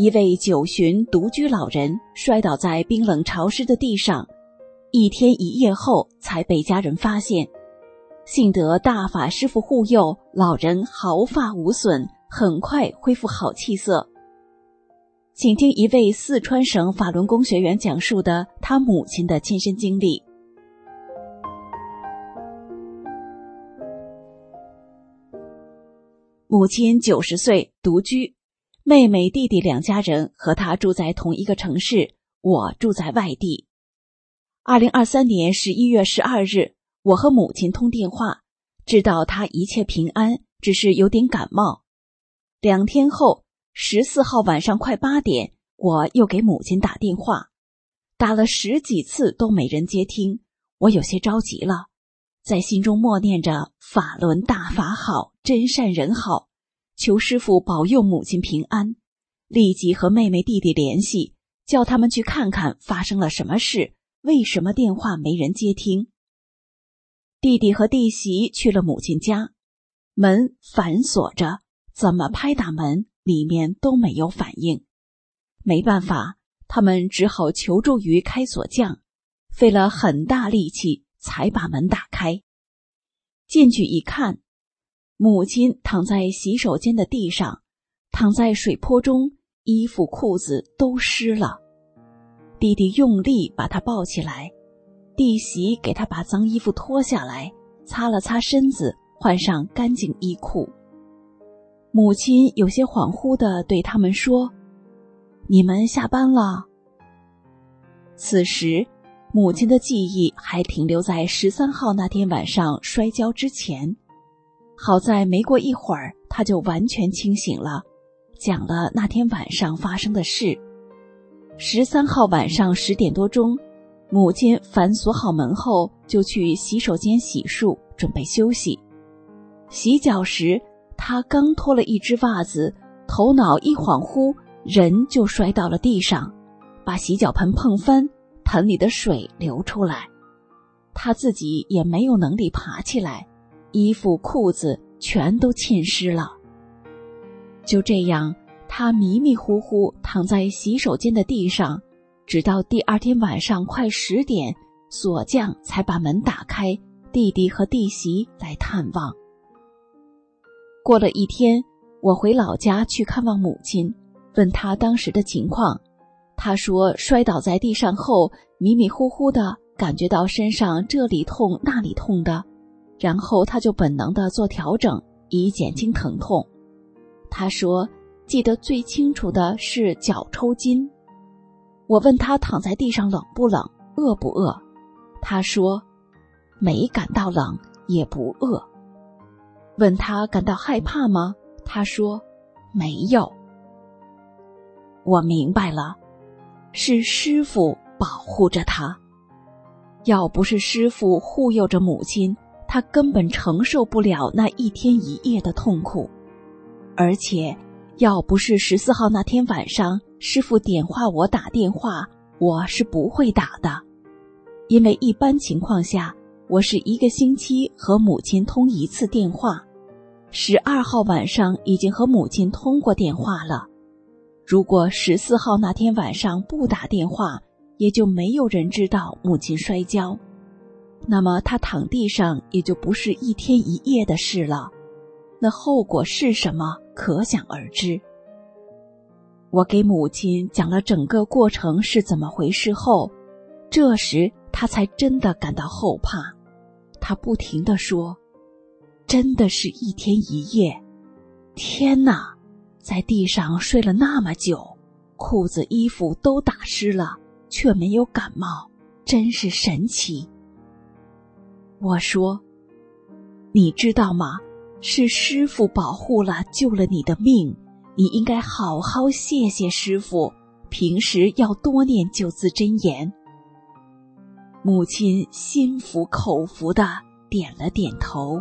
一位九旬独居老人摔倒在冰冷潮湿的地上，一天一夜后才被家人发现。幸得大法师父护佑，老人毫发无损，很快恢复好气色。请听一位四川省法轮功学员讲述的他母亲的亲身经历。母亲九十岁，独居。妹妹、弟弟两家人和他住在同一个城市，我住在外地。二零二三年十一月十二日，我和母亲通电话，知道她一切平安，只是有点感冒。两天后，十四号晚上快八点，我又给母亲打电话，打了十几次都没人接听，我有些着急了，在心中默念着“法轮大法好，真善人好”。求师傅保佑母亲平安，立即和妹妹弟弟联系，叫他们去看看发生了什么事，为什么电话没人接听。弟弟和弟媳去了母亲家，门反锁着，怎么拍打门，里面都没有反应。没办法，他们只好求助于开锁匠，费了很大力气才把门打开。进去一看。母亲躺在洗手间的地上，躺在水坡中，衣服裤子都湿了。弟弟用力把她抱起来，弟媳给她把脏衣服脱下来，擦了擦身子，换上干净衣裤。母亲有些恍惚的对他们说：“你们下班了。”此时，母亲的记忆还停留在十三号那天晚上摔跤之前。好在没过一会儿，他就完全清醒了，讲了那天晚上发生的事。十三号晚上十点多钟，母亲反锁好门后，就去洗手间洗漱，准备休息。洗脚时，他刚脱了一只袜子，头脑一恍惚，人就摔到了地上，把洗脚盆碰翻，盆里的水流出来，他自己也没有能力爬起来。衣服裤子全都浸湿了。就这样，他迷迷糊糊躺在洗手间的地上，直到第二天晚上快十点，锁匠才把门打开，弟弟和弟媳来探望。过了一天，我回老家去看望母亲，问他当时的情况。他说，摔倒在地上后，迷迷糊糊的感觉到身上这里痛那里痛的。然后他就本能的做调整，以减轻疼痛。他说：“记得最清楚的是脚抽筋。”我问他躺在地上冷不冷、饿不饿？他说：“没感到冷，也不饿。”问他感到害怕吗？他说：“没有。”我明白了，是师傅保护着他。要不是师傅护佑着母亲，他根本承受不了那一天一夜的痛苦。而且，要不是十四号那天晚上师傅点化我打电话，我是不会打的，因为一般情况下，我是一个星期和母亲通一次电话。十二号晚上已经和母亲通过电话了。如果十四号那天晚上不打电话，也就没有人知道母亲摔跤，那么他躺地上也就不是一天一夜的事了。那后果是什么，可想而知。我给母亲讲了整个过程是怎么回事后，这时她才真的感到后怕。她不停的说：“真的是一天一夜，天哪！”在地上睡了那么久，裤子、衣服都打湿了，却没有感冒，真是神奇。我说：“你知道吗？是师傅保护了，救了你的命，你应该好好谢谢师傅。平时要多念九字真言。”母亲心服口服的点了点头。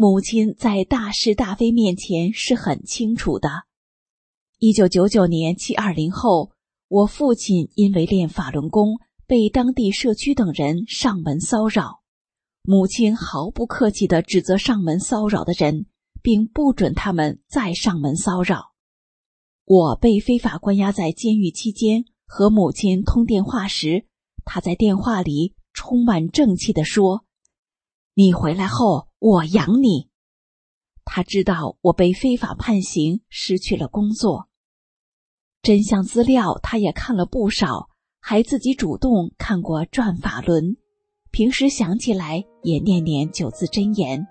母亲在大是大非面前是很清楚的。一九九九年七二零后，我父亲因为练法轮功，被当地社区等人上门骚扰，母亲毫不客气的指责上门骚扰的人，并不准他们再上门骚扰。我被非法关押在监狱期间，和母亲通电话时，他在电话里充满正气的说：“你回来后。”我养你。他知道我被非法判刑，失去了工作。真相资料他也看了不少，还自己主动看过《转法轮》，平时想起来也念念九字真言。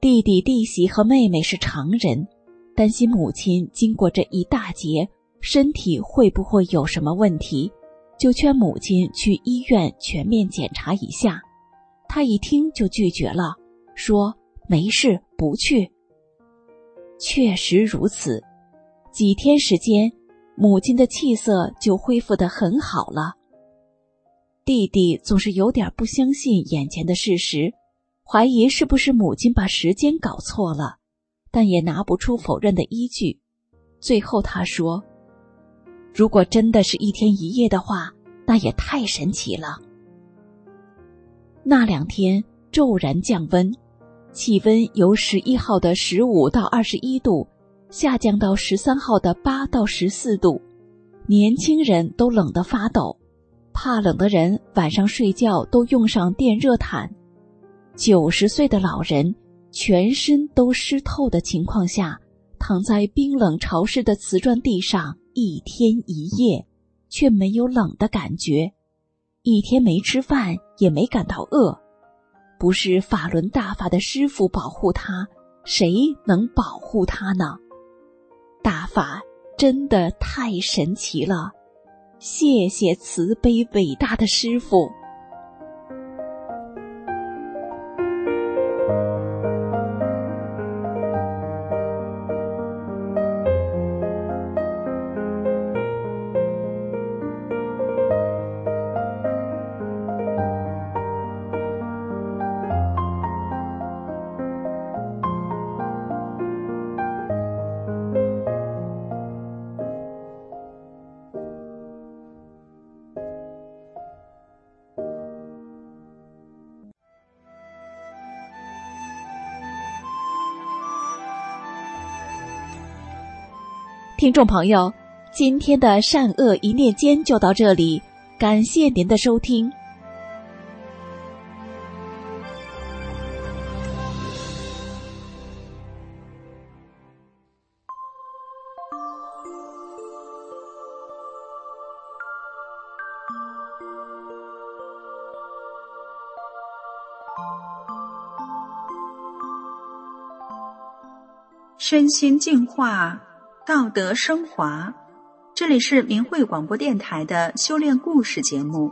弟弟、弟媳和妹妹是常人，担心母亲经过这一大劫，身体会不会有什么问题，就劝母亲去医院全面检查一下。他一听就拒绝了，说：“没事，不去。”确实如此，几天时间，母亲的气色就恢复的很好了。弟弟总是有点不相信眼前的事实，怀疑是不是母亲把时间搞错了，但也拿不出否认的依据。最后他说：“如果真的是一天一夜的话，那也太神奇了。”那两天骤然降温，气温由十一号的十五到二十一度，下降到十三号的八到十四度，年轻人都冷得发抖，怕冷的人晚上睡觉都用上电热毯，九十岁的老人全身都湿透的情况下，躺在冰冷潮湿的瓷砖地上一天一夜，却没有冷的感觉。一天没吃饭，也没感到饿，不是法轮大法的师傅保护他，谁能保护他呢？大法真的太神奇了，谢谢慈悲伟大的师傅。听众朋友，今天的善恶一念间就到这里，感谢您的收听。身心净化。道德升华，这里是明慧广播电台的修炼故事节目。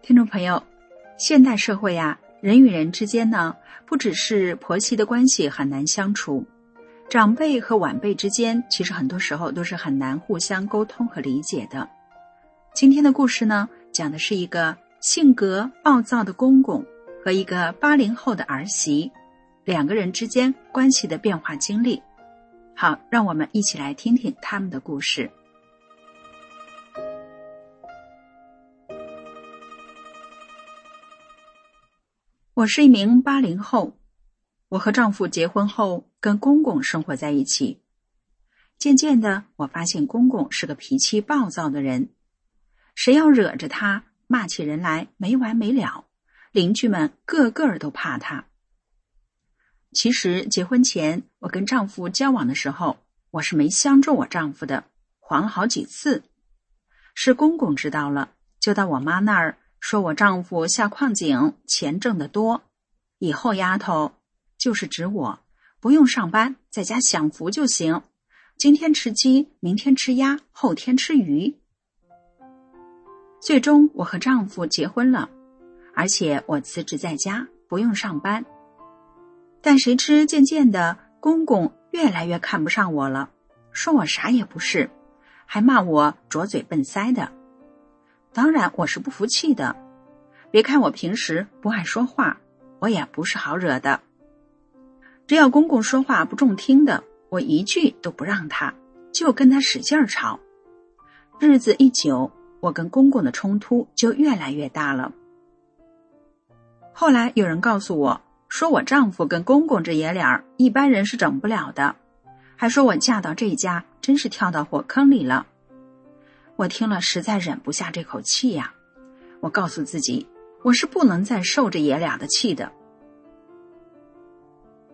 听众朋友，现代社会呀，人与人之间呢，不只是婆媳的关系很难相处。长辈和晚辈之间，其实很多时候都是很难互相沟通和理解的。今天的故事呢，讲的是一个性格暴躁的公公和一个八零后的儿媳，两个人之间关系的变化经历。好，让我们一起来听听他们的故事。我是一名八零后。我和丈夫结婚后，跟公公生活在一起。渐渐的，我发现公公是个脾气暴躁的人，谁要惹着他，骂起人来没完没了，邻居们个个都怕他。其实结婚前，我跟丈夫交往的时候，我是没相中我丈夫的，黄了好几次。是公公知道了，就到我妈那儿说我丈夫下矿井，钱挣得多，以后丫头。就是指我不用上班，在家享福就行。今天吃鸡，明天吃鸭，后天吃鱼。最终，我和丈夫结婚了，而且我辞职在家，不用上班。但谁知，渐渐的，公公越来越看不上我了，说我啥也不是，还骂我拙嘴笨腮的。当然，我是不服气的。别看我平时不爱说话，我也不是好惹的。只要公公说话不中听的，我一句都不让他，就跟他使劲吵。日子一久，我跟公公的冲突就越来越大了。后来有人告诉我，说我丈夫跟公公这爷俩一般人是整不了的，还说我嫁到这家真是跳到火坑里了。我听了实在忍不下这口气呀，我告诉自己，我是不能再受这爷俩的气的。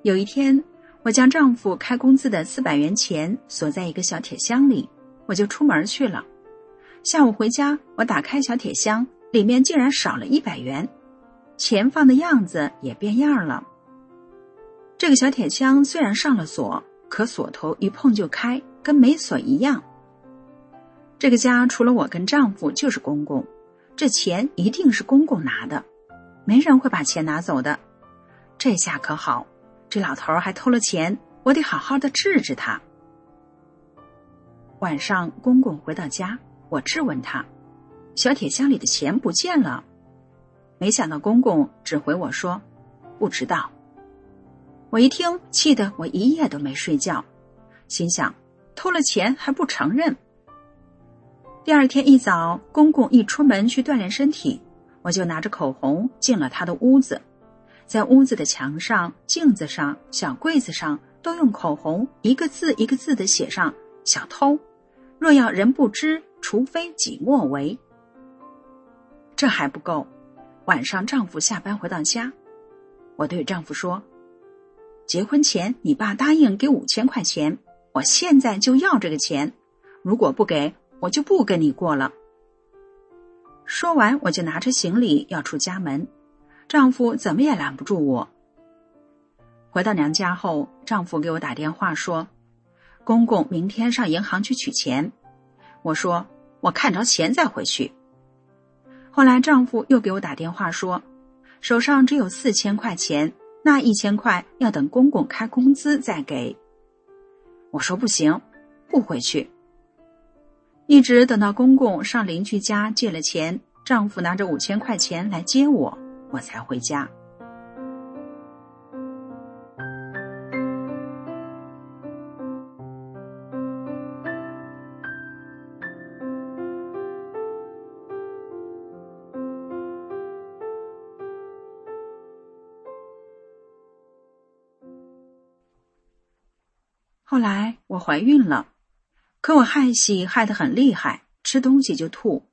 有一天，我将丈夫开工资的四百元钱锁在一个小铁箱里，我就出门去了。下午回家，我打开小铁箱，里面竟然少了一百元，钱放的样子也变样了。这个小铁箱虽然上了锁，可锁头一碰就开，跟没锁一样。这个家除了我跟丈夫就是公公，这钱一定是公公拿的，没人会把钱拿走的。这下可好。这老头还偷了钱，我得好好的治治他。晚上，公公回到家，我质问他：“小铁箱里的钱不见了。”没想到公公只回我说：“不知道。”我一听，气得我一夜都没睡觉，心想：偷了钱还不承认。第二天一早，公公一出门去锻炼身体，我就拿着口红进了他的屋子。在屋子的墙上、镜子上、小柜子上，都用口红一个字一个字的写上“小偷”。若要人不知，除非己莫为。这还不够。晚上，丈夫下班回到家，我对丈夫说：“结婚前你爸答应给五千块钱，我现在就要这个钱。如果不给，我就不跟你过了。”说完，我就拿着行李要出家门。丈夫怎么也拦不住我。回到娘家后，丈夫给我打电话说：“公公明天上银行去取钱。”我说：“我看着钱再回去。”后来丈夫又给我打电话说：“手上只有四千块钱，那一千块要等公公开工资再给。”我说：“不行，不回去。”一直等到公公上邻居家借了钱，丈夫拿着五千块钱来接我。我才回家。后来我怀孕了，可我害喜害得很厉害，吃东西就吐，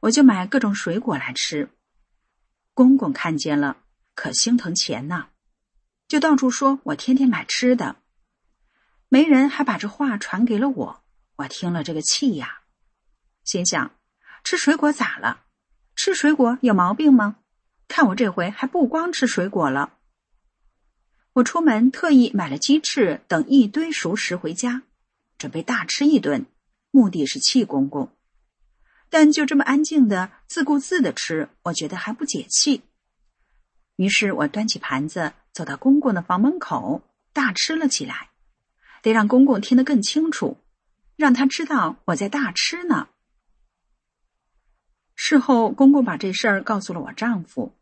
我就买各种水果来吃。公公看见了，可心疼钱呐，就到处说我天天买吃的。媒人还把这话传给了我，我听了这个气呀，心想：吃水果咋了？吃水果有毛病吗？看我这回还不光吃水果了。我出门特意买了鸡翅等一堆熟食回家，准备大吃一顿，目的是气公公。但就这么安静的自顾自的吃，我觉得还不解气。于是我端起盘子，走到公公的房门口，大吃了起来。得让公公听得更清楚，让他知道我在大吃呢。事后，公公把这事儿告诉了我丈夫，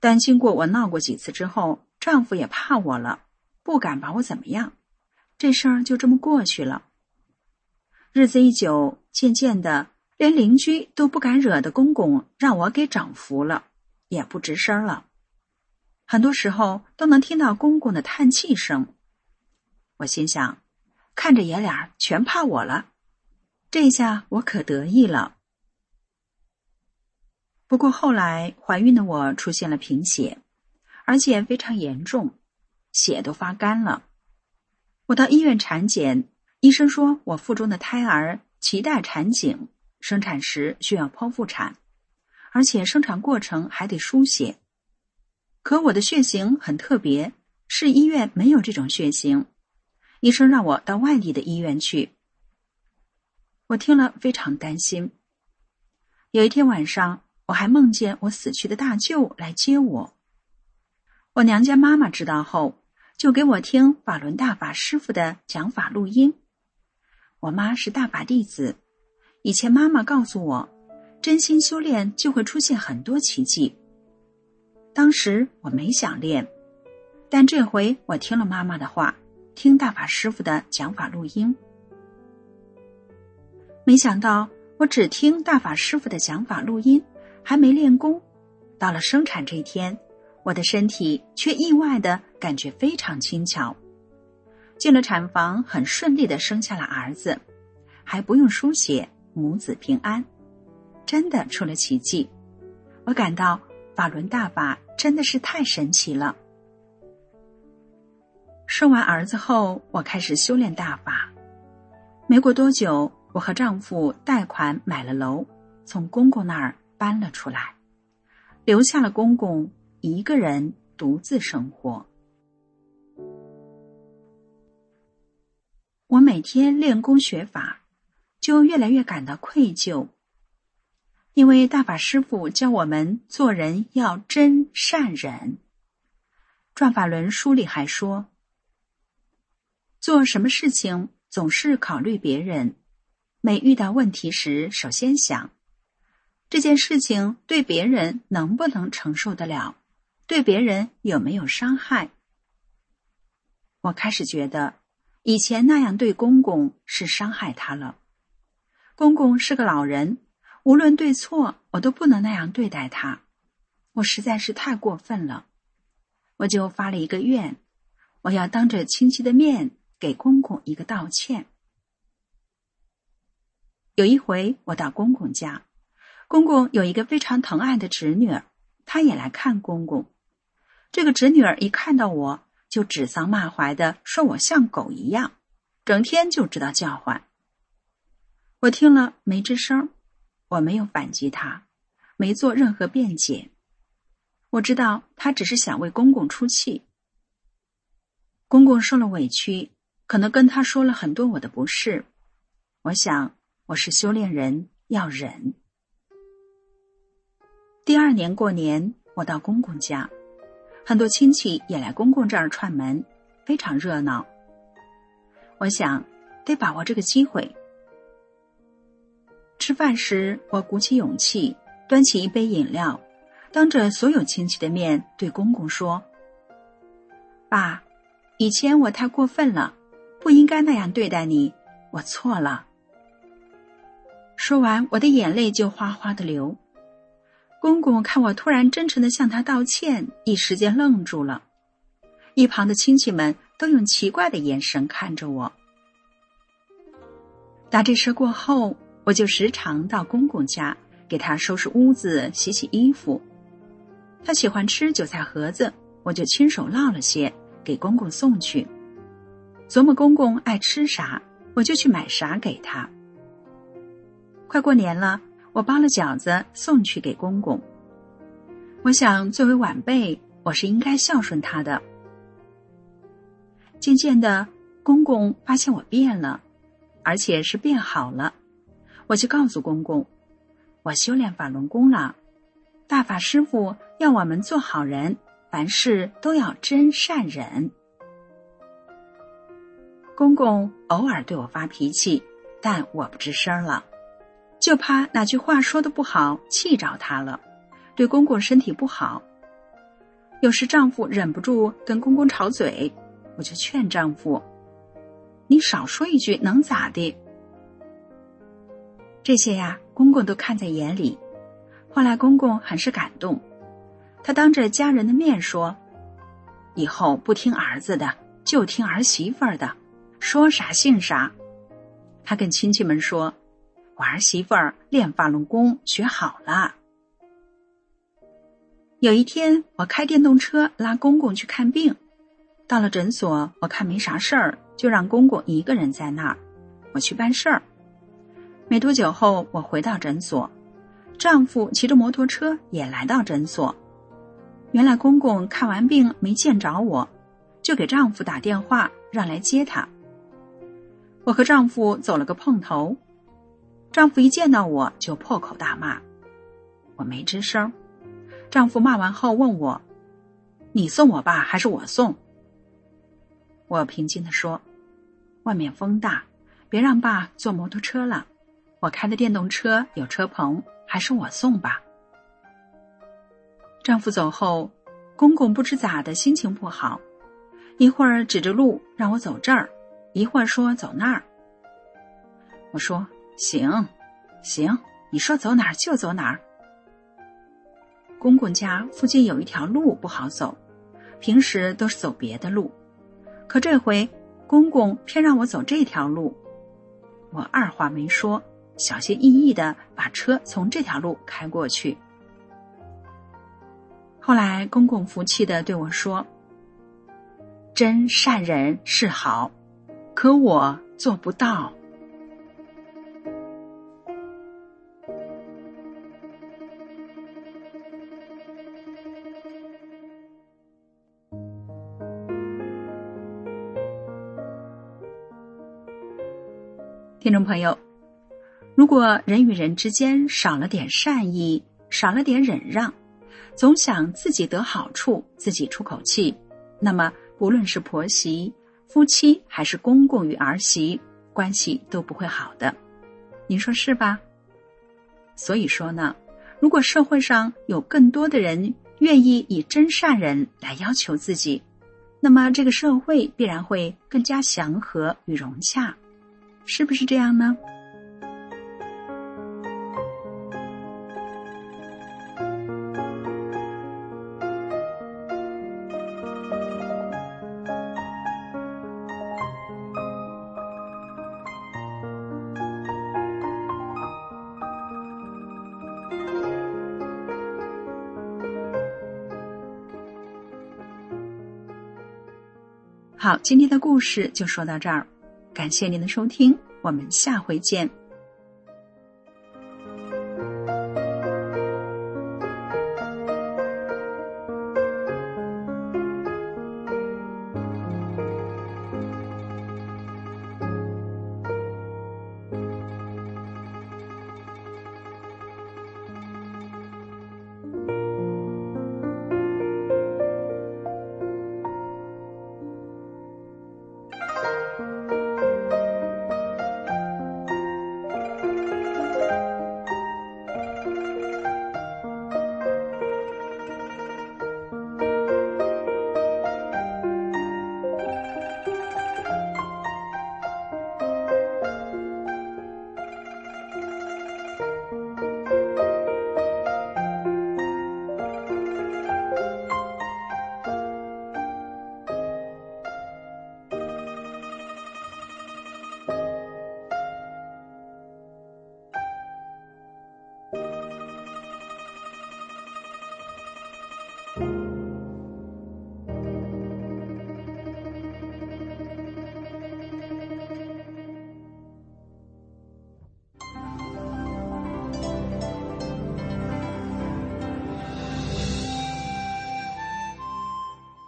但经过我闹过几次之后，丈夫也怕我了，不敢把我怎么样。这事儿就这么过去了。日子一久，渐渐的，连邻居都不敢惹的公公，让我给整服了，也不吱声了。很多时候都能听到公公的叹气声。我心想，看着爷俩全怕我了，这下我可得意了。不过后来怀孕的我出现了贫血，而且非常严重，血都发干了。我到医院产检，医生说我腹中的胎儿脐带缠颈，生产时需要剖腹产，而且生产过程还得输血。可我的血型很特别，市医院没有这种血型。医生让我到外地的医院去，我听了非常担心。有一天晚上，我还梦见我死去的大舅来接我。我娘家妈妈知道后，就给我听法轮大法师傅的讲法录音。我妈是大法弟子，以前妈妈告诉我，真心修炼就会出现很多奇迹。当时我没想练，但这回我听了妈妈的话。听大法师傅的讲法录音，没想到我只听大法师傅的讲法录音，还没练功，到了生产这一天，我的身体却意外的感觉非常轻巧。进了产房，很顺利的生下了儿子，还不用输血，母子平安，真的出了奇迹。我感到法轮大法真的是太神奇了。生完儿子后，我开始修炼大法。没过多久，我和丈夫贷款买了楼，从公公那儿搬了出来，留下了公公一个人独自生活。我每天练功学法，就越来越感到愧疚，因为大法师父教我们做人要真善忍。转法轮书里还说。做什么事情总是考虑别人，每遇到问题时，首先想这件事情对别人能不能承受得了，对别人有没有伤害。我开始觉得以前那样对公公是伤害他了。公公是个老人，无论对错，我都不能那样对待他，我实在是太过分了。我就发了一个愿，我要当着亲戚的面。给公公一个道歉。有一回，我到公公家，公公有一个非常疼爱的侄女儿，她也来看公公。这个侄女儿一看到我就指桑骂槐的说我像狗一样，整天就知道叫唤。我听了没吱声，我没有反击他，没做任何辩解。我知道他只是想为公公出气。公公受了委屈。可能跟他说了很多我的不是，我想我是修炼人要忍。第二年过年，我到公公家，很多亲戚也来公公这儿串门，非常热闹。我想得把握这个机会。吃饭时，我鼓起勇气，端起一杯饮料，当着所有亲戚的面对公公说：“爸，以前我太过分了。”不应该那样对待你，我错了。说完，我的眼泪就哗哗的流。公公看我突然真诚的向他道歉，一时间愣住了。一旁的亲戚们都用奇怪的眼神看着我。打这事过后，我就时常到公公家给他收拾屋子、洗洗衣服。他喜欢吃韭菜盒子，我就亲手烙了些给公公送去。琢磨公公爱吃啥，我就去买啥给他。快过年了，我包了饺子送去给公公。我想，作为晚辈，我是应该孝顺他的。渐渐的，公公发现我变了，而且是变好了，我就告诉公公，我修炼法轮功了。大法师傅要我们做好人，凡事都要真善忍。公公偶尔对我发脾气，但我不吱声了，就怕哪句话说的不好，气着他了，对公公身体不好。有时丈夫忍不住跟公公吵嘴，我就劝丈夫：“你少说一句能咋的？”这些呀，公公都看在眼里。后来公公很是感动，他当着家人的面说：“以后不听儿子的，就听儿媳妇的。”说啥信啥，他跟亲戚们说：“我儿媳妇儿练法轮功学好了。”有一天，我开电动车拉公公去看病，到了诊所，我看没啥事儿，就让公公一个人在那儿，我去办事儿。没多久后，我回到诊所，丈夫骑着摩托车也来到诊所。原来公公看完病没见着我，就给丈夫打电话让来接他。我和丈夫走了个碰头，丈夫一见到我就破口大骂，我没吱声。丈夫骂完后问我：“你送我爸还是我送？”我平静的说：“外面风大，别让爸坐摩托车了。我开的电动车有车棚，还是我送吧。”丈夫走后，公公不知咋的心情不好，一会儿指着路让我走这儿。一会儿说走那儿，我说行，行，你说走哪儿就走哪儿。公公家附近有一条路不好走，平时都是走别的路，可这回公公偏让我走这条路，我二话没说，小心翼翼的把车从这条路开过去。后来公公服气的对我说：“真善人是好。”可我做不到。听众朋友，如果人与人之间少了点善意，少了点忍让，总想自己得好处，自己出口气，那么不论是婆媳，夫妻还是公公与儿媳关系都不会好的，您说是吧？所以说呢，如果社会上有更多的人愿意以真善人来要求自己，那么这个社会必然会更加祥和与融洽，是不是这样呢？好，今天的故事就说到这儿，感谢您的收听，我们下回见。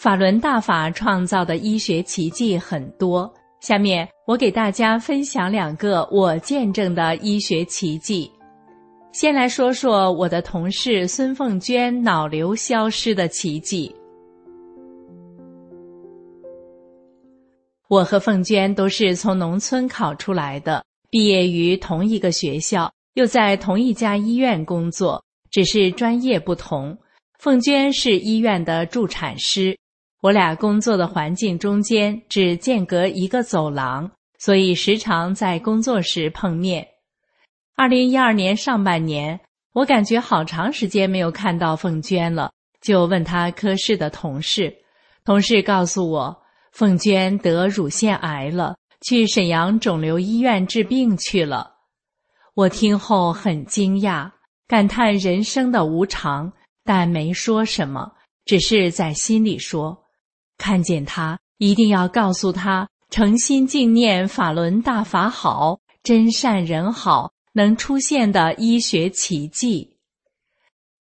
法轮大法创造的医学奇迹很多，下面我给大家分享两个我见证的医学奇迹。先来说说我的同事孙凤娟脑瘤消失的奇迹。我和凤娟都是从农村考出来的，毕业于同一个学校，又在同一家医院工作，只是专业不同。凤娟是医院的助产师。我俩工作的环境中间只间隔一个走廊，所以时常在工作时碰面。二零一二年上半年，我感觉好长时间没有看到凤娟了，就问她科室的同事，同事告诉我，凤娟得乳腺癌了，去沈阳肿瘤医院治病去了。我听后很惊讶，感叹人生的无常，但没说什么，只是在心里说。看见他，一定要告诉他：诚心敬念法轮大法好，真善人好，能出现的医学奇迹。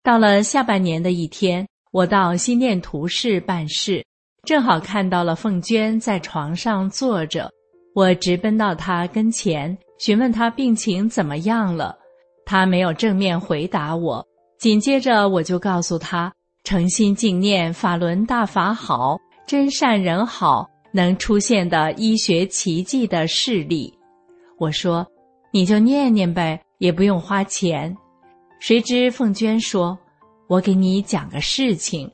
到了下半年的一天，我到心电图室办事，正好看到了凤娟在床上坐着，我直奔到她跟前，询问她病情怎么样了。她没有正面回答我，紧接着我就告诉她：诚心敬念法轮大法好。真善人好能出现的医学奇迹的事例，我说，你就念念呗，也不用花钱。谁知凤娟说：“我给你讲个事情。”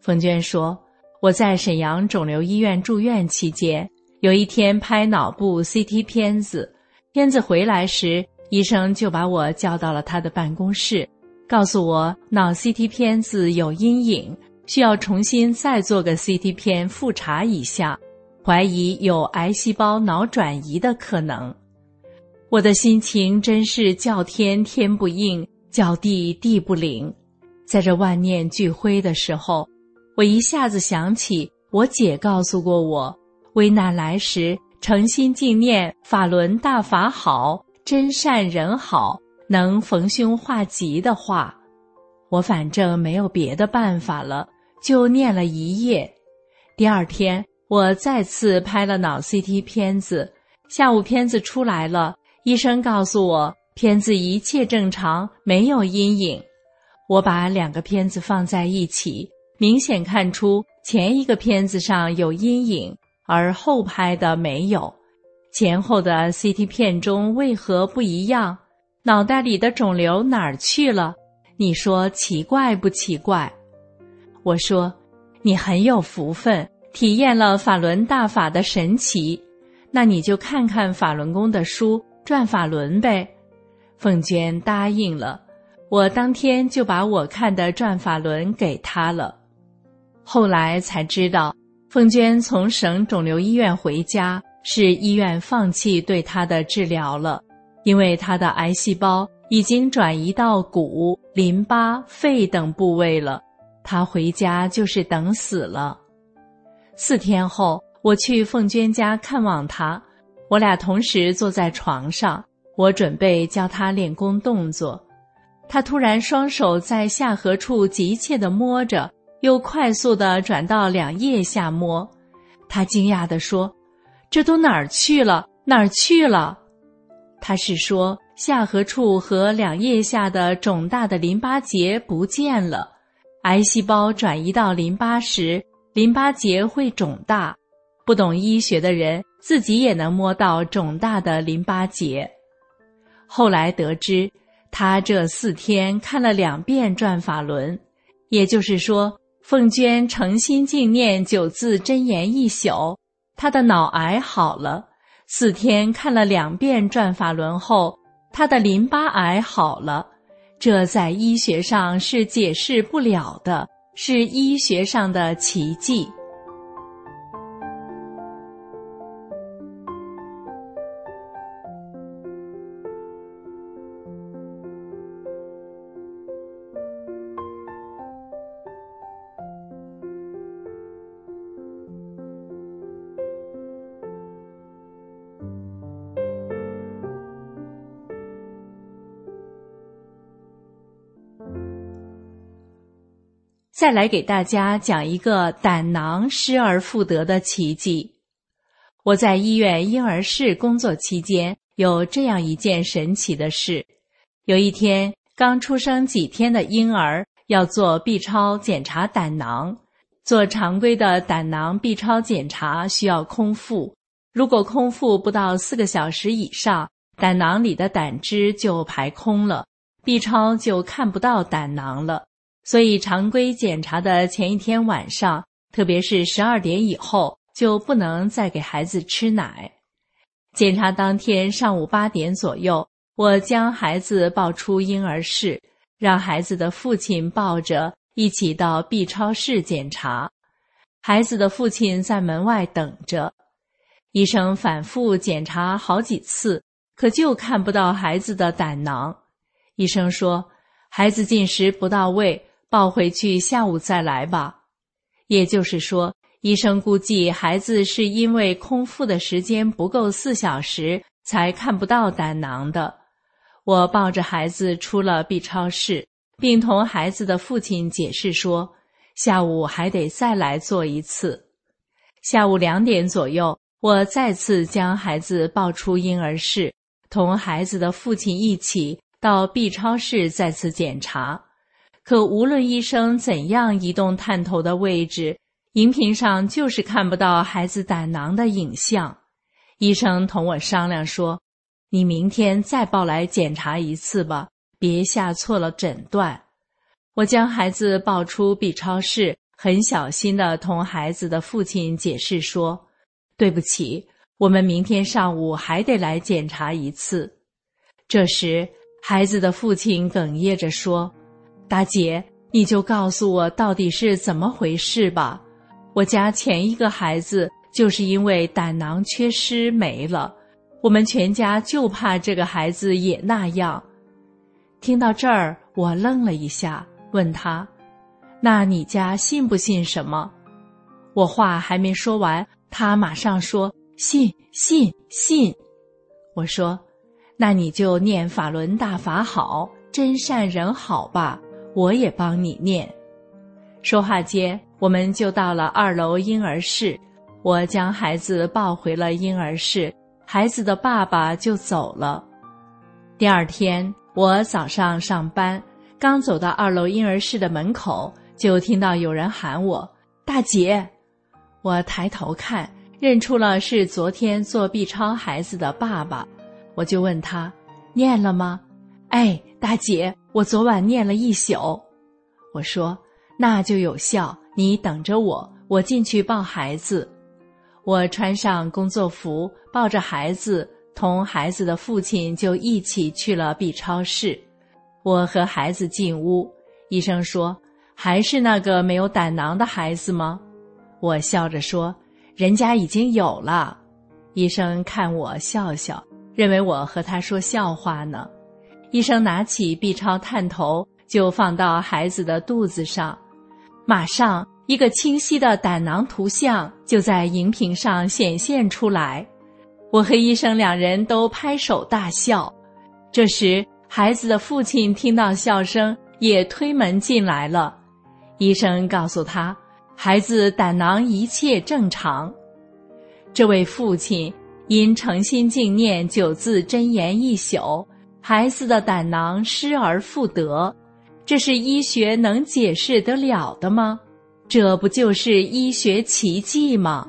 凤娟说：“我在沈阳肿瘤医院住院期间，有一天拍脑部 CT 片子，片子回来时，医生就把我叫到了他的办公室，告诉我脑 CT 片子有阴影。”需要重新再做个 CT 片复查一下，怀疑有癌细胞脑转移的可能。我的心情真是叫天天不应，叫地地不灵。在这万念俱灰的时候，我一下子想起我姐告诉过我：危难来时，诚心敬念法轮大法好，真善人好，能逢凶化吉的话。我反正没有别的办法了。就念了一夜，第二天我再次拍了脑 CT 片子，下午片子出来了，医生告诉我片子一切正常，没有阴影。我把两个片子放在一起，明显看出前一个片子上有阴影，而后拍的没有。前后的 CT 片中为何不一样？脑袋里的肿瘤哪儿去了？你说奇怪不奇怪？我说：“你很有福分，体验了法轮大法的神奇，那你就看看法轮功的书《转法轮》呗。”凤娟答应了，我当天就把我看的《转法轮》给她了。后来才知道，凤娟从省肿瘤医院回家，是医院放弃对她的治疗了，因为她的癌细胞已经转移到骨、淋巴、肺等部位了。他回家就是等死了。四天后，我去凤娟家看望她，我俩同时坐在床上，我准备教她练功动作。她突然双手在下颌处急切地摸着，又快速地转到两腋下摸。她惊讶地说：“这都哪儿去了？哪儿去了？”他是说下颌处和两腋下的肿大的淋巴结不见了。癌细胞转移到淋巴时，淋巴结会肿大。不懂医学的人自己也能摸到肿大的淋巴结。后来得知，他这四天看了两遍《转法轮》，也就是说，凤娟诚心静念九字真言一宿，他的脑癌好了。四天看了两遍《转法轮》后，他的淋巴癌好了。这在医学上是解释不了的，是医学上的奇迹。再来给大家讲一个胆囊失而复得的奇迹。我在医院婴儿室工作期间，有这样一件神奇的事：有一天，刚出生几天的婴儿要做 B 超检查胆囊。做常规的胆囊 B 超检查需要空腹，如果空腹不到四个小时以上，胆囊里的胆汁就排空了，B 超就看不到胆囊了。所以，常规检查的前一天晚上，特别是十二点以后，就不能再给孩子吃奶。检查当天上午八点左右，我将孩子抱出婴儿室，让孩子的父亲抱着一起到 B 超室检查。孩子的父亲在门外等着。医生反复检查好几次，可就看不到孩子的胆囊。医生说，孩子进食不到位。抱回去，下午再来吧。也就是说，医生估计孩子是因为空腹的时间不够四小时，才看不到胆囊的。我抱着孩子出了 B 超室，并同孩子的父亲解释说，下午还得再来做一次。下午两点左右，我再次将孩子抱出婴儿室，同孩子的父亲一起到 B 超室再次检查。可无论医生怎样移动探头的位置，荧屏上就是看不到孩子胆囊的影像。医生同我商量说：“你明天再抱来检查一次吧，别下错了诊断。”我将孩子抱出 B 超室，很小心地同孩子的父亲解释说：“对不起，我们明天上午还得来检查一次。”这时，孩子的父亲哽咽着说。大姐，你就告诉我到底是怎么回事吧。我家前一个孩子就是因为胆囊缺失没了，我们全家就怕这个孩子也那样。听到这儿，我愣了一下，问他：“那你家信不信什么？”我话还没说完，他马上说：“信信信。”我说：“那你就念法轮大法好，真善人好吧。”我也帮你念。说话间，我们就到了二楼婴儿室。我将孩子抱回了婴儿室，孩子的爸爸就走了。第二天，我早上上班，刚走到二楼婴儿室的门口，就听到有人喊我：“大姐！”我抬头看，认出了是昨天做 B 超孩子的爸爸，我就问他：“念了吗？”“哎，大姐。”我昨晚念了一宿，我说那就有效。你等着我，我进去抱孩子。我穿上工作服，抱着孩子，同孩子的父亲就一起去了 B 超室。我和孩子进屋，医生说：“还是那个没有胆囊的孩子吗？”我笑着说：“人家已经有了。”医生看我笑笑，认为我和他说笑话呢。医生拿起 B 超探头，就放到孩子的肚子上，马上一个清晰的胆囊图像就在荧屏上显现出来。我和医生两人都拍手大笑。这时，孩子的父亲听到笑声，也推门进来了。医生告诉他，孩子胆囊一切正常。这位父亲因诚心敬念九字真言一宿。孩子的胆囊失而复得，这是医学能解释得了的吗？这不就是医学奇迹吗？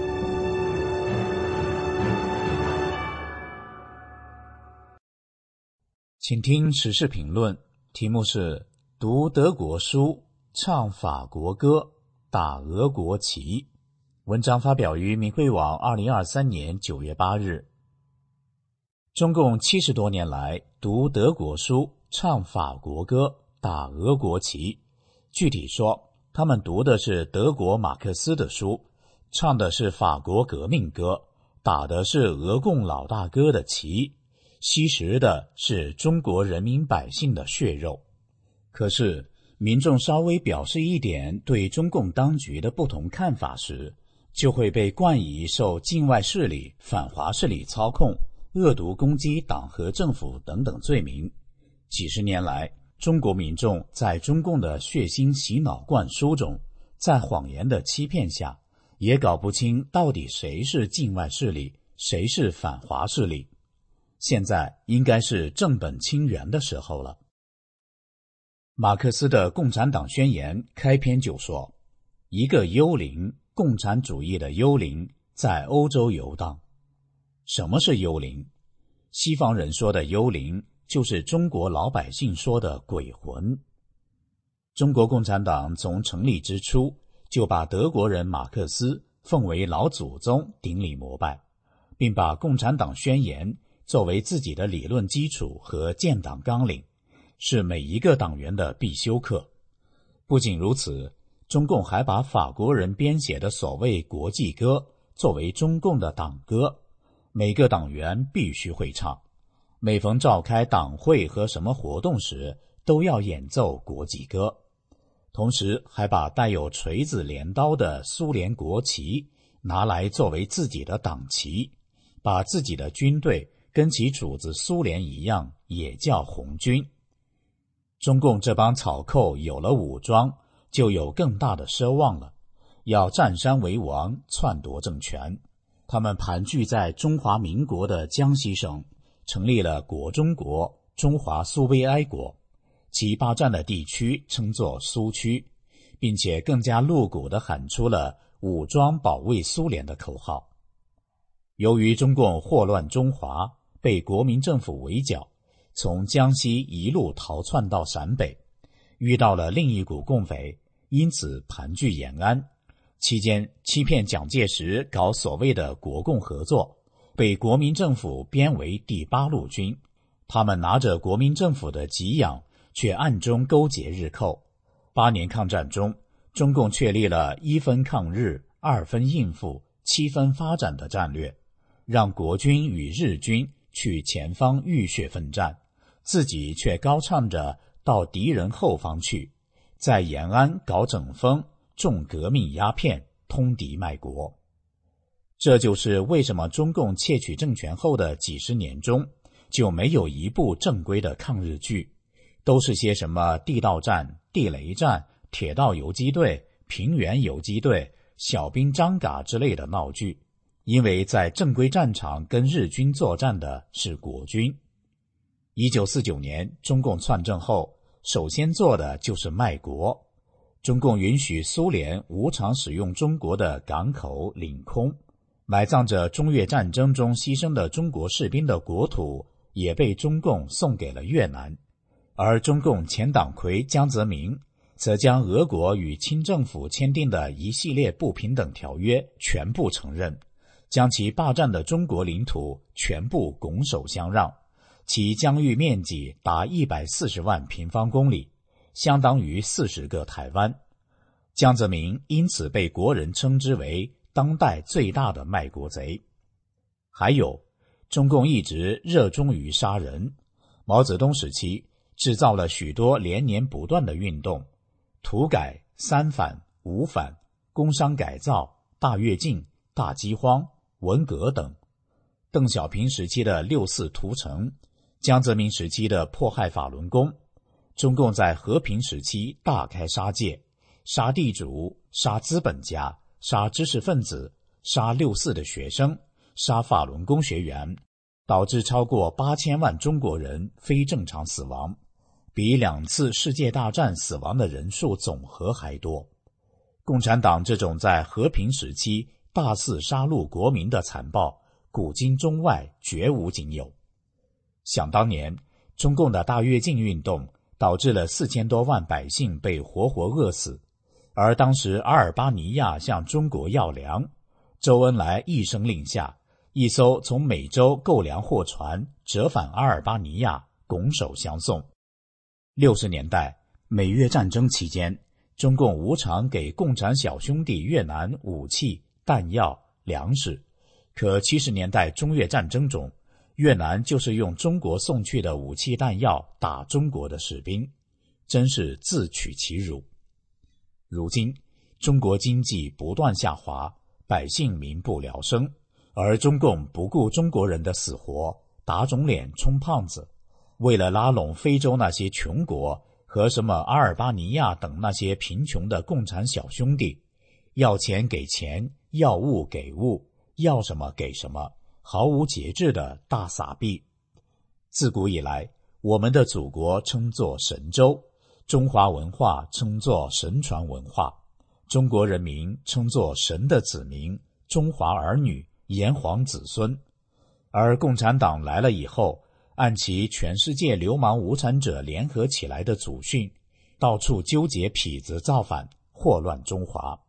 请听时事评论，题目是“读德国书，唱法国歌，打俄国旗”。文章发表于明慧网，二零二三年九月八日。中共七十多年来读德国书，唱法国歌，打俄国旗。具体说，他们读的是德国马克思的书，唱的是法国革命歌，打的是俄共老大哥的旗，吸食的是中国人民百姓的血肉。可是，民众稍微表示一点对中共当局的不同看法时，就会被冠以受境外势力、反华势力操控、恶毒攻击党和政府等等罪名。几十年来，中国民众在中共的血腥洗脑灌输中，在谎言的欺骗下，也搞不清到底谁是境外势力，谁是反华势力。现在应该是正本清源的时候了。马克思的《共产党宣言》开篇就说：“一个幽灵，共产主义的幽灵，在欧洲游荡。”什么是幽灵？西方人说的幽灵。就是中国老百姓说的鬼魂。中国共产党从成立之初就把德国人马克思奉为老祖宗，顶礼膜拜，并把《共产党宣言》作为自己的理论基础和建党纲领，是每一个党员的必修课。不仅如此，中共还把法国人编写的所谓国际歌作为中共的党歌，每个党员必须会唱。每逢召开党会和什么活动时，都要演奏国际歌，同时还把带有锤子镰刀的苏联国旗拿来作为自己的党旗，把自己的军队跟其主子苏联一样，也叫红军。中共这帮草寇有了武装，就有更大的奢望了，要占山为王，篡夺政权。他们盘踞在中华民国的江西省。成立了国中国中华苏维埃国，其霸占的地区称作苏区，并且更加露骨地喊出了“武装保卫苏联”的口号。由于中共祸乱中华，被国民政府围剿，从江西一路逃窜到陕北，遇到了另一股共匪，因此盘踞延安。期间欺骗蒋介石，搞所谓的国共合作。被国民政府编为第八路军，他们拿着国民政府的给养，却暗中勾结日寇。八年抗战中，中共确立了一分抗日、二分应付、七分发展的战略，让国军与日军去前方浴血奋战，自己却高唱着到敌人后方去，在延安搞整风，种革命鸦片，通敌卖国。这就是为什么中共窃取政权后的几十年中就没有一部正规的抗日剧，都是些什么地道战、地雷战、铁道游击队、平原游击队、小兵张嘎之类的闹剧。因为在正规战场跟日军作战的是国军。一九四九年中共篡政后，首先做的就是卖国。中共允许苏联无偿使用中国的港口、领空。埋葬着中越战争中牺牲的中国士兵的国土也被中共送给了越南，而中共前党魁江泽民则将俄国与清政府签订的一系列不平等条约全部承认，将其霸占的中国领土全部拱手相让，其疆域面积达一百四十万平方公里，相当于四十个台湾。江泽民因此被国人称之为。当代最大的卖国贼，还有中共一直热衷于杀人。毛泽东时期制造了许多连年不断的运动，土改、三反、五反、工商改造、大跃进、大饥荒、文革等。邓小平时期的六四屠城，江泽民时期的迫害法轮功，中共在和平时期大开杀戒，杀地主、杀资本家、杀知识分子、杀六四的学生、杀法轮功学员，导致超过八千万中国人非正常死亡，比两次世界大战死亡的人数总和还多。共产党这种在和平时期大肆杀戮国民的残暴，古今中外绝无仅有。想当年，中共的大跃进运动导致了四千多万百姓被活活饿死，而当时阿尔巴尼亚向中国要粮，周恩来一声令下，一艘从美洲购粮货船折返阿尔巴尼亚，拱手相送。六十年代美越战争期间。中共无偿给共产小兄弟越南武器、弹药、粮食，可七十年代中越战争中，越南就是用中国送去的武器弹药打中国的士兵，真是自取其辱。如今，中国经济不断下滑，百姓民不聊生，而中共不顾中国人的死活，打肿脸充胖子，为了拉拢非洲那些穷国。和什么阿尔巴尼亚等那些贫穷的共产小兄弟，要钱给钱，要物给物，要什么给什么，毫无节制的大撒币。自古以来，我们的祖国称作神州，中华文化称作神传文化，中国人民称作神的子民，中华儿女，炎黄子孙。而共产党来了以后。按其全世界流氓无产者联合起来的祖训，到处纠结痞子造反，祸乱中华，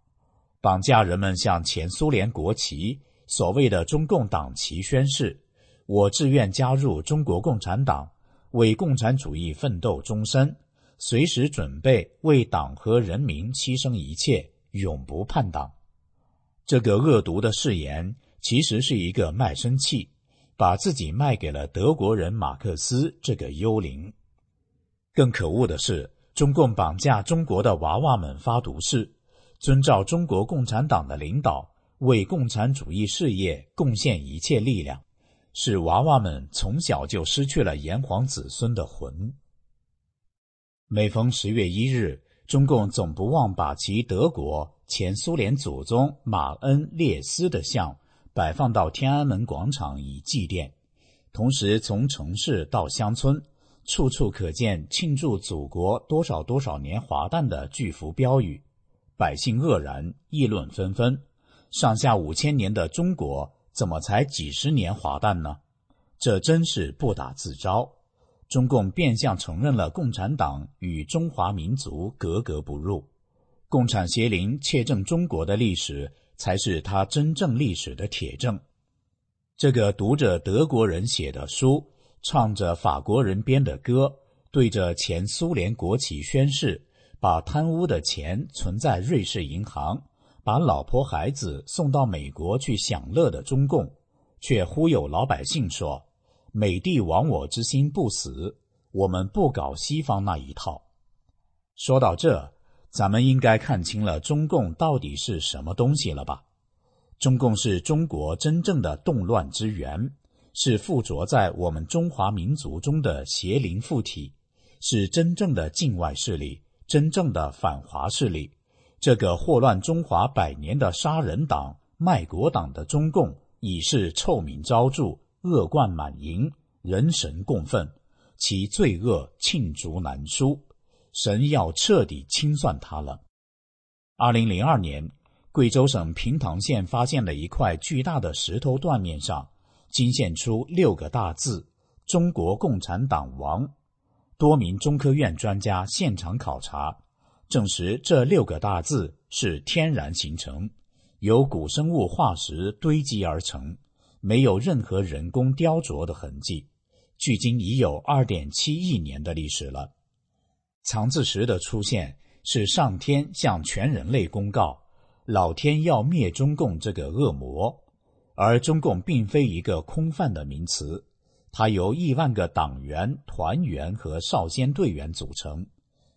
绑架人们向前苏联国旗、所谓的中共党旗宣誓：“我志愿加入中国共产党，为共产主义奋斗终身，随时准备为党和人民牺牲一切，永不叛党。”这个恶毒的誓言其实是一个卖身契。把自己卖给了德国人马克思这个幽灵。更可恶的是，中共绑架中国的娃娃们发毒誓，遵照中国共产党的领导，为共产主义事业贡献一切力量，使娃娃们从小就失去了炎黄子孙的魂。每逢十月一日，中共总不忘把其德国前苏联祖宗马恩列斯的像。摆放到天安门广场以祭奠，同时从城市到乡村，处处可见庆祝祖国多少多少年华诞的巨幅标语，百姓愕然，议论纷纷。上下五千年的中国，怎么才几十年华诞呢？这真是不打自招。中共变相承认了共产党与中华民族格格不入，共产邪灵窃政中国的历史。才是他真正历史的铁证。这个读着德国人写的书，唱着法国人编的歌，对着前苏联国旗宣誓，把贪污的钱存在瑞士银行，把老婆孩子送到美国去享乐的中共，却忽悠老百姓说：“美帝亡我之心不死，我们不搞西方那一套。”说到这。咱们应该看清了中共到底是什么东西了吧？中共是中国真正的动乱之源，是附着在我们中华民族中的邪灵附体，是真正的境外势力，真正的反华势力。这个祸乱中华百年的杀人党、卖国党的中共，已是臭名昭著，恶贯满盈，人神共愤，其罪恶罄竹难书。神要彻底清算他了。二零零二年，贵州省平塘县发现了一块巨大的石头断面上，惊现出六个大字：“中国共产党亡”。多名中科院专家现场考察，证实这六个大字是天然形成，由古生物化石堆积而成，没有任何人工雕琢的痕迹，距今已有二点七亿年的历史了。藏字石的出现是上天向全人类公告，老天要灭中共这个恶魔，而中共并非一个空泛的名词，它由亿万个党员、团员和少先队员组成。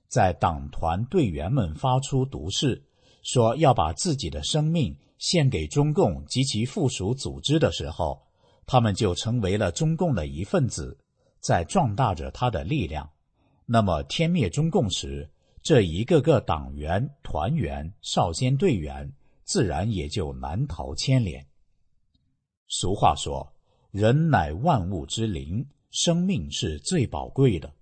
在党团队员们发出毒誓，说要把自己的生命献给中共及其附属组织的时候，他们就成为了中共的一份子。在壮大着他的力量。那么，天灭中共时，这一个个党员、团员、少先队员，自然也就难逃牵连。俗话说：“人乃万物之灵，生命是最宝贵的。”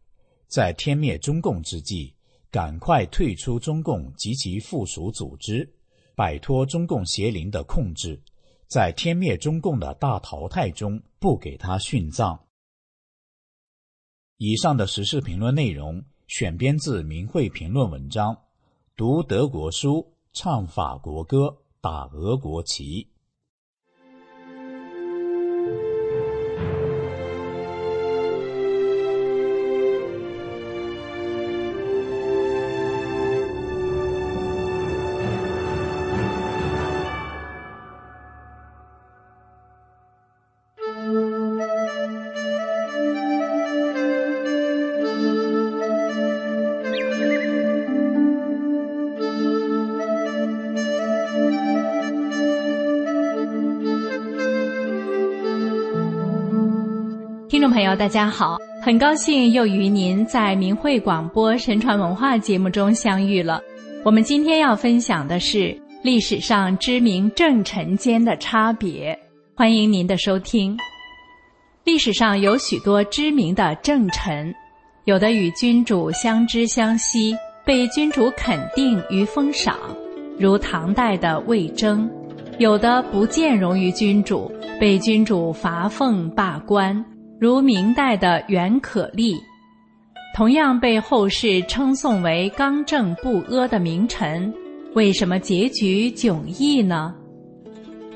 在天灭中共之际，赶快退出中共及其附属组织，摆脱中共邪灵的控制，在天灭中共的大淘汰中，不给他殉葬。以上的时事评论内容选编自《明慧评论》文章，读德国书，唱法国歌，打俄国旗。大家好，很高兴又与您在明慧广播神传文化节目中相遇了。我们今天要分享的是历史上知名政臣间的差别，欢迎您的收听。历史上有许多知名的政臣，有的与君主相知相惜，被君主肯定与封赏，如唐代的魏征；有的不见容于君主，被君主罚俸罢官。如明代的袁可立，同样被后世称颂为刚正不阿的名臣，为什么结局迥异呢？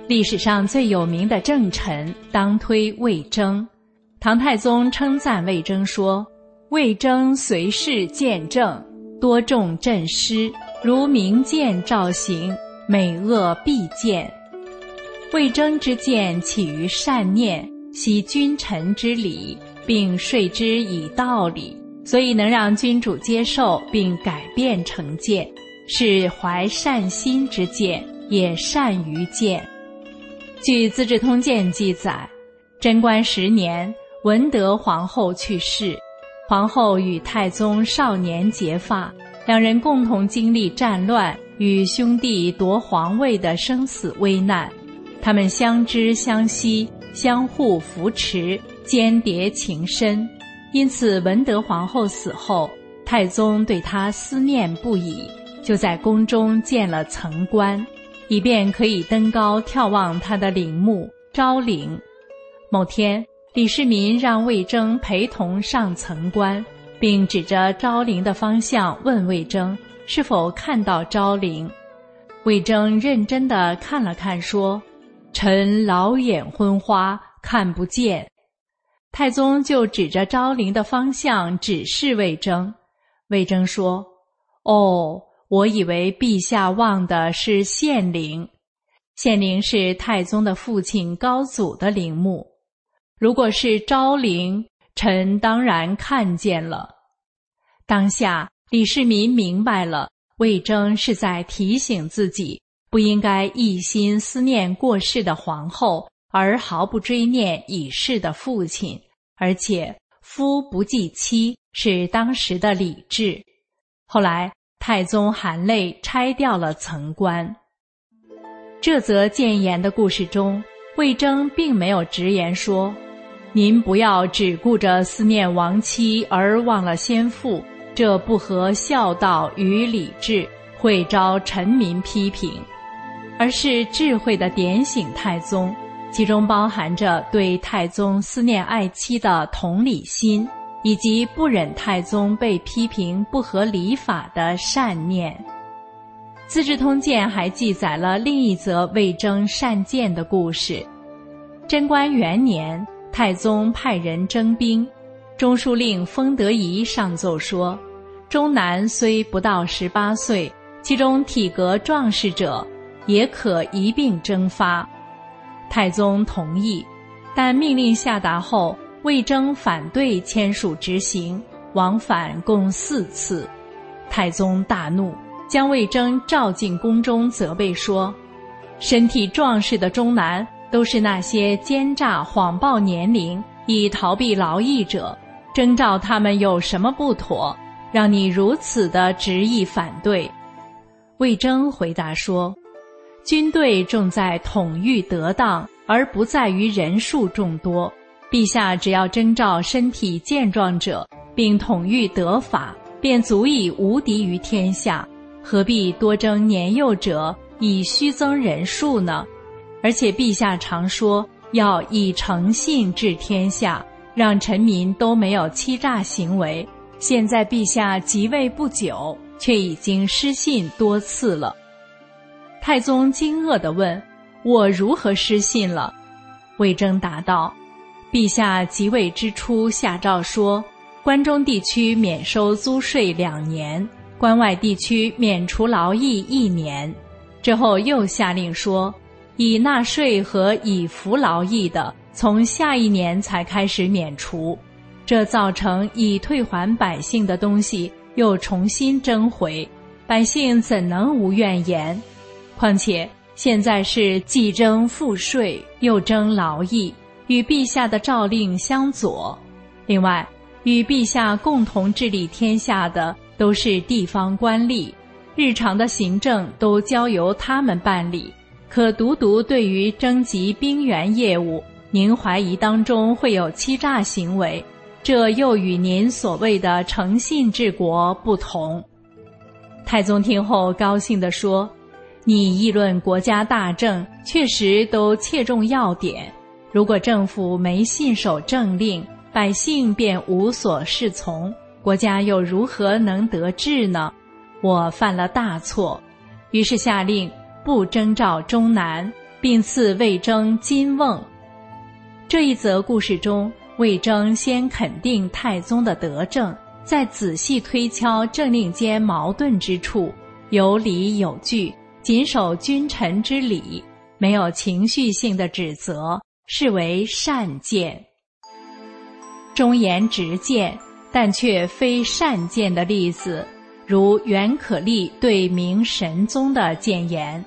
历史上最有名的政臣，当推魏征。唐太宗称赞魏征说：“魏征随事见政，多重朕师，如明鉴照行，美恶必见。魏征之见起于善念。”惜君臣之礼，并说之以道理，所以能让君主接受并改变成见，是怀善心之见，也善于见。据《资治通鉴》记载，贞观十年，文德皇后去世，皇后与太宗少年结发，两人共同经历战乱与兄弟夺皇位的生死危难，他们相知相惜。相互扶持，间谍情深，因此文德皇后死后，太宗对她思念不已，就在宫中建了层观，以便可以登高眺望她的陵墓昭陵。某天，李世民让魏征陪同上层观，并指着昭陵的方向问魏征是否看到昭陵。魏征认真地看了看，说。臣老眼昏花，看不见。太宗就指着昭陵的方向指示魏征。魏征说：“哦，我以为陛下望的是献陵。献陵是太宗的父亲高祖的陵墓。如果是昭陵，臣当然看见了。”当下，李世民明白了，魏征是在提醒自己。不应该一心思念过世的皇后，而毫不追念已逝的父亲。而且“夫不继妻”是当时的礼制。后来太宗含泪拆掉了层棺。这则谏言的故事中，魏征并没有直言说：“您不要只顾着思念亡妻而忘了先父，这不合孝道与礼制，会招臣民批评。”而是智慧的点醒太宗，其中包含着对太宗思念爱妻的同理心，以及不忍太宗被批评不合礼法的善念。《资治通鉴》还记载了另一则魏征善谏的故事。贞观元年，太宗派人征兵，中书令封德仪上奏说：中南虽不到十八岁，其中体格壮实者。也可一并征发，太宗同意，但命令下达后，魏征反对签署执行，往返共四次。太宗大怒，将魏征召进宫中，责备说：“身体壮实的中男，都是那些奸诈谎报年龄以逃避劳役者，征召他们有什么不妥，让你如此的执意反对？”魏征回答说：“军队重在统御得当，而不在于人数众多。陛下只要征召身体健壮者，并统御得法，便足以无敌于天下。何必多征年幼者，以虚增人数呢？而且陛下常说要以诚信治天下，让臣民都没有欺诈行为。现在陛下即位不久。”却已经失信多次了。太宗惊愕地问：“我如何失信了？”魏征答道：“陛下即位之初下诏说，关中地区免收租税两年，关外地区免除劳役一年。之后又下令说，已纳税和已服劳役的，从下一年才开始免除。这造成已退还百姓的东西。”又重新征回，百姓怎能无怨言？况且现在是既征赋税，又征劳役，与陛下的诏令相左。另外，与陛下共同治理天下的都是地方官吏，日常的行政都交由他们办理。可独独对于征集兵员业务，您怀疑当中会有欺诈行为？这又与您所谓的诚信治国不同。太宗听后高兴地说：“你议论国家大政，确实都切中要点。如果政府没信守政令，百姓便无所适从，国家又如何能得治呢？我犯了大错，于是下令不征召中南，并赐魏征金瓮。”这一则故事中。魏征先肯定太宗的德政，再仔细推敲政令间矛盾之处，有理有据，谨守君臣之礼，没有情绪性的指责，是为善谏。忠言直谏，但却非善谏的例子，如袁可立对明神宗的谏言。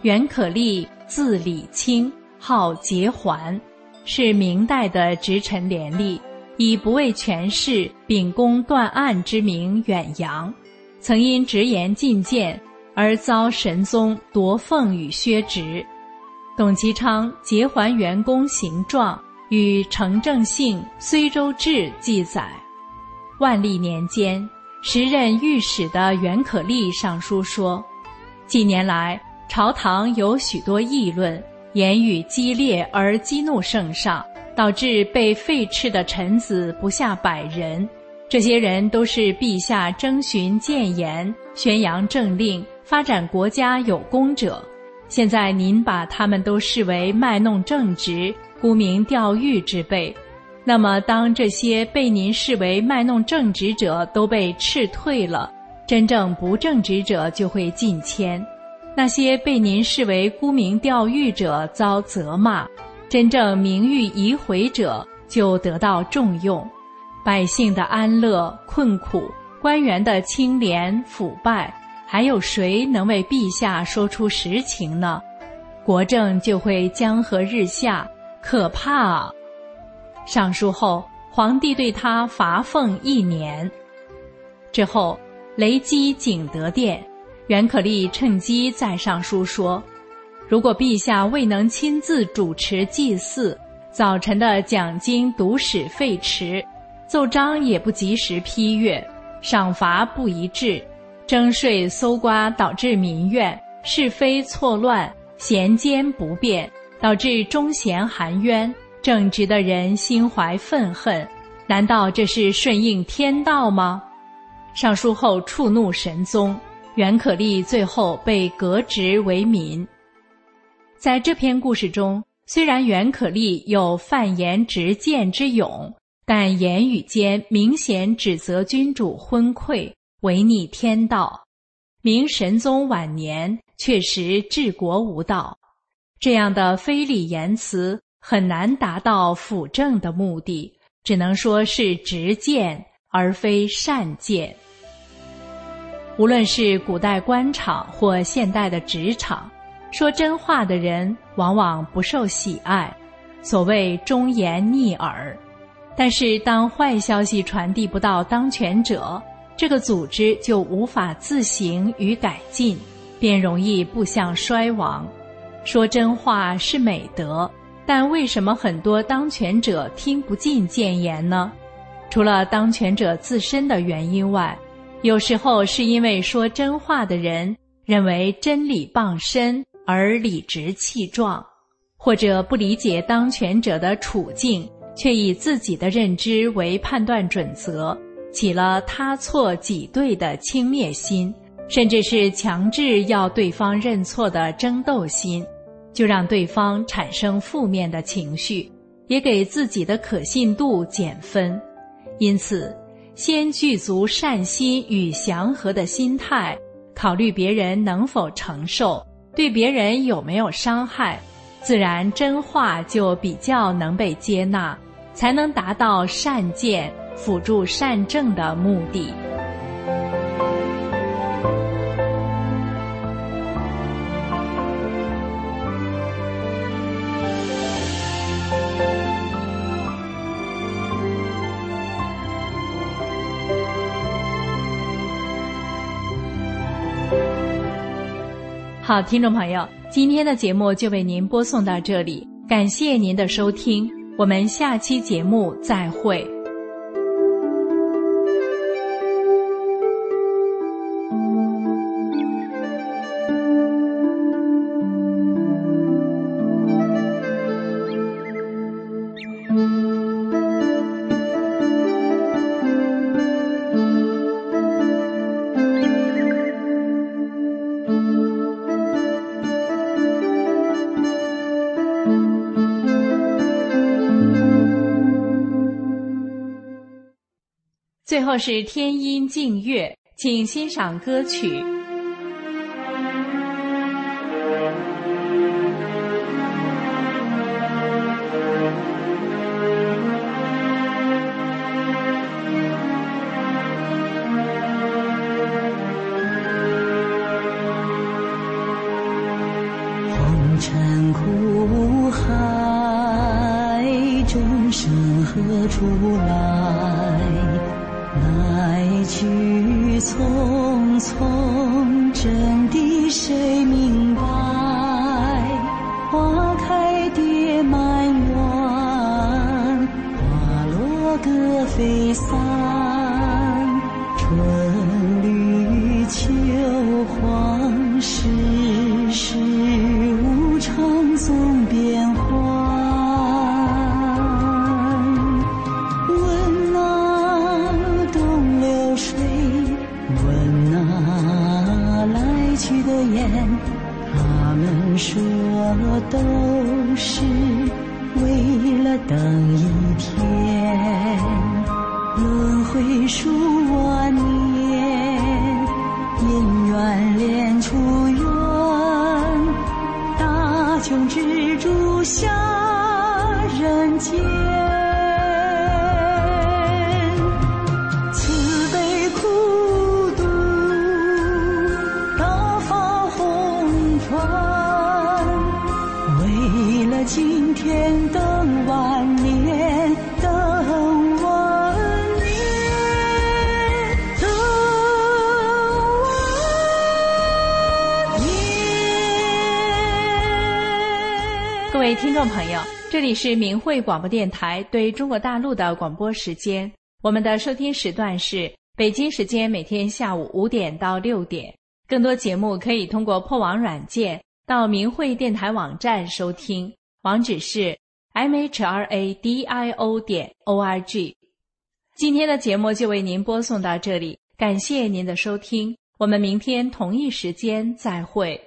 袁可立字礼清，号节环。是明代的直臣廉吏，以不畏权势、秉公断案之名远扬，曾因直言进谏而遭神宗夺凤与削职。董其昌结还元功行状与程正信、睢周志记载，万历年间，时任御史的袁可立上书说，近年来朝堂有许多议论。言语激烈而激怒圣上，导致被废斥的臣子不下百人。这些人都是陛下征询谏言、宣扬政令、发展国家有功者。现在您把他们都视为卖弄正直、沽名钓誉之辈，那么当这些被您视为卖弄正直者都被斥退了，真正不正直者就会进迁。那些被您视为沽名钓誉者遭责骂，真正名誉已毁者就得到重用，百姓的安乐困苦，官员的清廉腐败，还有谁能为陛下说出实情呢？国政就会江河日下，可怕啊！上书后，皇帝对他罚俸一年。之后，雷击景德殿。袁可立趁机再上书说：“如果陛下未能亲自主持祭祀，早晨的讲经读史废弛，奏章也不及时批阅，赏罚不一致，征税搜刮导致民怨，是非错乱，贤奸不变，导致忠贤含冤，正直的人心怀愤恨，难道这是顺应天道吗？”上书后触怒神宗。袁可立最后被革职为民。在这篇故事中，虽然袁可立有犯言直谏之勇，但言语间明显指责君主昏聩、违逆天道。明神宗晚年确实治国无道，这样的非礼言辞很难达到辅政的目的，只能说是直谏而非善谏。无论是古代官场或现代的职场，说真话的人往往不受喜爱，所谓忠言逆耳。但是当坏消息传递不到当权者，这个组织就无法自行与改进，便容易步向衰亡。说真话是美德，但为什么很多当权者听不进谏言呢？除了当权者自身的原因外，有时候是因为说真话的人认为真理傍身而理直气壮，或者不理解当权者的处境，却以自己的认知为判断准则，起了他错己对的轻蔑心，甚至是强制要对方认错的争斗心，就让对方产生负面的情绪，也给自己的可信度减分。因此，先具足善心与祥和的心态，考虑别人能否承受，对别人有没有伤害，自然真话就比较能被接纳，才能达到善见辅助善政的目的。好，听众朋友，今天的节目就为您播送到这里，感谢您的收听，我们下期节目再会。最后是天音静月，请欣赏歌曲。匆匆，真的谁明白？花开蝶满园，花落各飞散，等一天。轮回数万年，姻缘连出缘，大穷之主下人间。众朋友，这里是明慧广播电台对中国大陆的广播时间。我们的收听时段是北京时间每天下午五点到六点。更多节目可以通过破网软件到明慧电台网站收听，网址是 mhradio 点 org。今天的节目就为您播送到这里，感谢您的收听，我们明天同一时间再会。